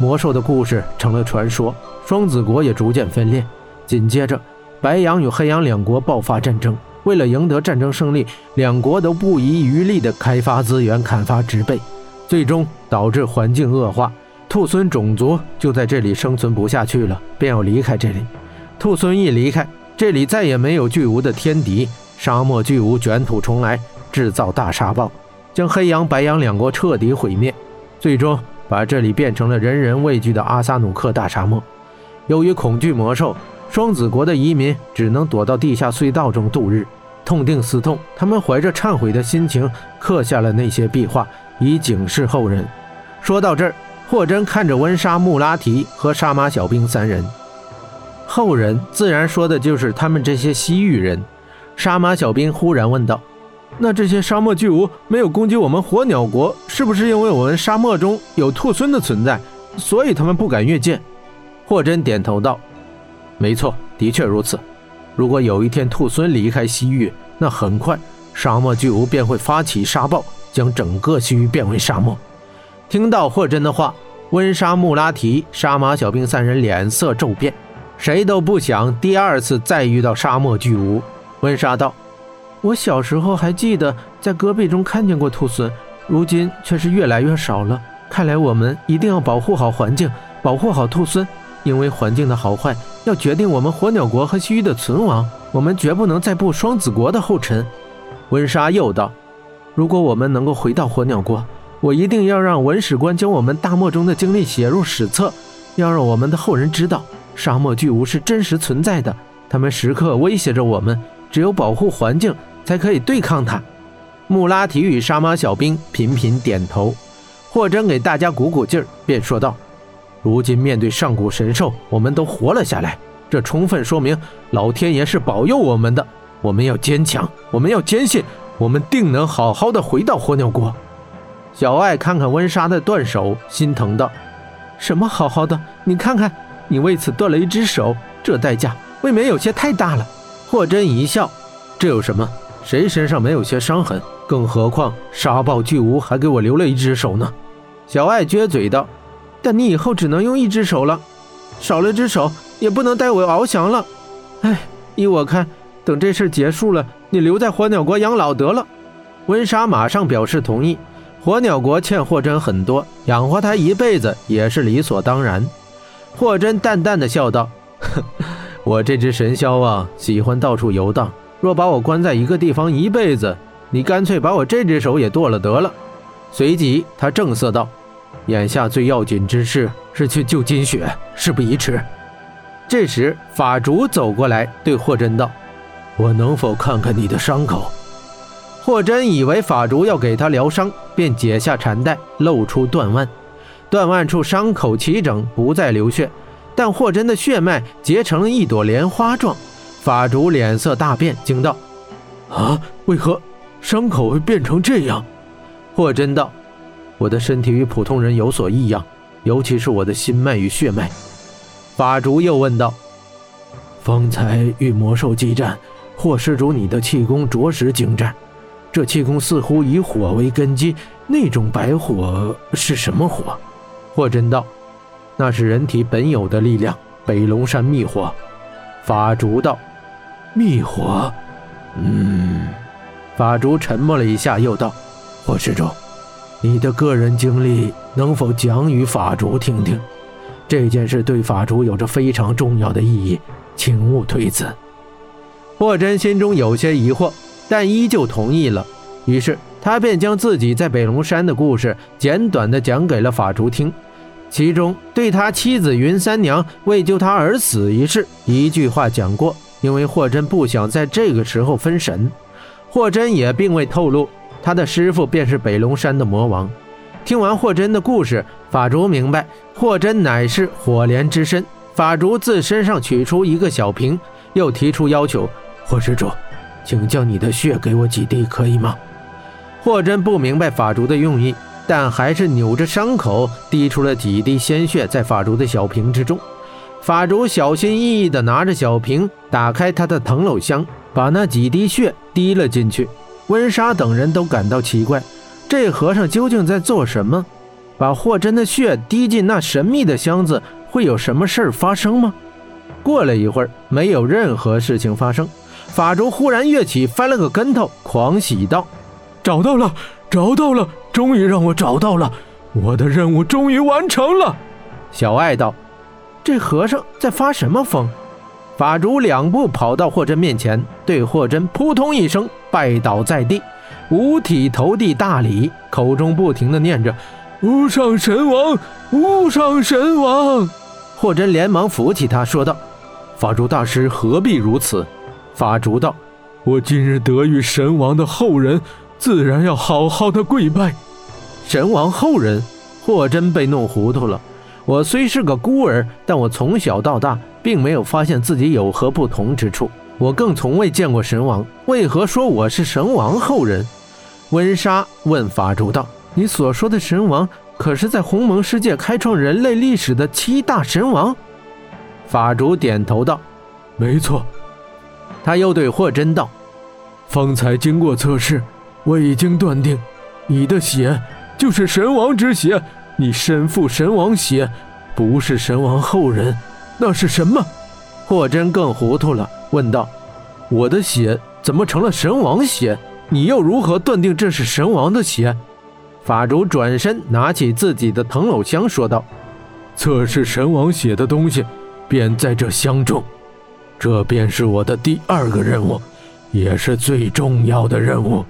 魔兽的故事成了传说，双子国也逐渐分裂。紧接着，白羊与黑羊两国爆发战争。为了赢得战争胜利，两国都不遗余力地开发资源、砍伐植被，最终导致环境恶化。兔狲种族就在这里生存不下去了，便要离开这里。兔狲一离开，这里再也没有巨无的天敌，沙漠巨无卷土重来，制造大沙暴，将黑羊、白羊两国彻底毁灭，最终把这里变成了人人畏惧的阿萨努克大沙漠。由于恐惧魔兽。双子国的移民只能躲到地下隧道中度日，痛定思痛，他们怀着忏悔的心情刻下了那些壁画，以警示后人。说到这儿，霍真看着温莎、穆拉提和沙马小兵三人，后人自然说的就是他们这些西域人。沙马小兵忽然问道：“那这些沙漠巨无没有攻击我们火鸟国，是不是因为我们沙漠中有兔狲的存在，所以他们不敢越界？”霍真点头道。没错，的确如此。如果有一天兔狲离开西域，那很快沙漠巨无便会发起沙暴，将整个西域变为沙漠。听到霍真的话，温莎、穆拉提、沙马小兵三人脸色骤变，谁都不想第二次再遇到沙漠巨无。温莎道：“我小时候还记得在戈壁中看见过兔狲，如今却是越来越少了。看来我们一定要保护好环境，保护好兔狲。”因为环境的好坏要决定我们火鸟国和西域的存亡，我们绝不能再步双子国的后尘。温莎又道：“如果我们能够回到火鸟国，我一定要让文史官将我们大漠中的经历写入史册，要让我们的后人知道沙漠巨无是真实存在的，他们时刻威胁着我们，只有保护环境才可以对抗它。”穆拉提与沙马小兵频频点头，霍真给大家鼓鼓劲儿，便说道。如今面对上古神兽，我们都活了下来，这充分说明老天爷是保佑我们的。我们要坚强，我们要坚信，我们定能好好的回到火鸟国。小艾看看温莎的断手，心疼道：“什么好好的？你看看，你为此断了一只手，这代价未免有些太大了。”霍真一笑：“这有什么？谁身上没有些伤痕？更何况沙暴巨无还给我留了一只手呢。”小爱撅嘴道。但你以后只能用一只手了，少了只手也不能带我翱翔了。哎，依我看，等这事结束了，你留在火鸟国养老得了。温莎马上表示同意。火鸟国欠霍真很多，养活他一辈子也是理所当然。霍真淡淡的笑道：“哼，我这只神霄啊，喜欢到处游荡。若把我关在一个地方一辈子，你干脆把我这只手也剁了得了。”随即他正色道。眼下最要紧之事是去救金雪，事不宜迟。这时，法主走过来，对霍真道：“我能否看看你的伤口？”霍真以为法主要给他疗伤，便解下缠带，露出断腕。断腕处伤口齐整，不再流血，但霍真的血脉结成了一朵莲花状。法主脸色大变，惊道：“啊，为何伤口会变成这样？”霍真道。我的身体与普通人有所异样，尤其是我的心脉与血脉。法主又问道：“方才与魔兽激战，霍施主你的气功着实精湛。这气功似乎以火为根基，那种白火是什么火？”霍真道：“那是人体本有的力量，北龙山秘火。”法主道：“灭火？嗯。”法主沉默了一下，又道：“霍施主。”你的个人经历能否讲与法主听听？这件事对法主有着非常重要的意义，请勿推辞。霍真心中有些疑惑，但依旧同意了。于是他便将自己在北龙山的故事简短的讲给了法主听，其中对他妻子云三娘为救他而死一事，一句话讲过。因为霍真不想在这个时候分神，霍真也并未透露。他的师傅便是北龙山的魔王。听完霍真的故事，法竹明白霍真乃是火莲之身。法竹自身上取出一个小瓶，又提出要求：“霍施主，请将你的血给我几滴，可以吗？”霍真不明白法竹的用意，但还是扭着伤口滴出了几滴鲜血在法竹的小瓶之中。法主小心翼翼地拿着小瓶，打开他的藤篓箱，把那几滴血滴了进去。温莎等人都感到奇怪，这和尚究竟在做什么？把霍真的血滴进那神秘的箱子，会有什么事儿发生吗？过了一会儿，没有任何事情发生。法主忽然跃起，翻了个跟头，狂喜道：“找到了，找到了！终于让我找到了，我的任务终于完成了。”小爱道：“这和尚在发什么疯？”法主两步跑到霍真面前，对霍真扑通一声拜倒在地，五体投地大礼，口中不停的念着：“无上神王，无上神王！”霍真连忙扶起他，说道：“法主大师何必如此？”法主道：“我今日得遇神王的后人，自然要好好的跪拜。”神王后人，霍真被弄糊涂了。我虽是个孤儿，但我从小到大并没有发现自己有何不同之处。我更从未见过神王，为何说我是神王后人？温莎问法主道：“你所说的神王，可是在鸿蒙世界开创人类历史的七大神王？”法主点头道：“没错。”他又对霍真道：“方才经过测试，我已经断定，你的血就是神王之血。你身负神王血，不是神王后人，那是什么？”霍真更糊涂了，问道：“我的血怎么成了神王血？你又如何断定这是神王的血？”法主转身拿起自己的藤篓香，说道：“测试神王血的东西，便在这箱中。”这便是我的第二个任务，也是最重要的任务。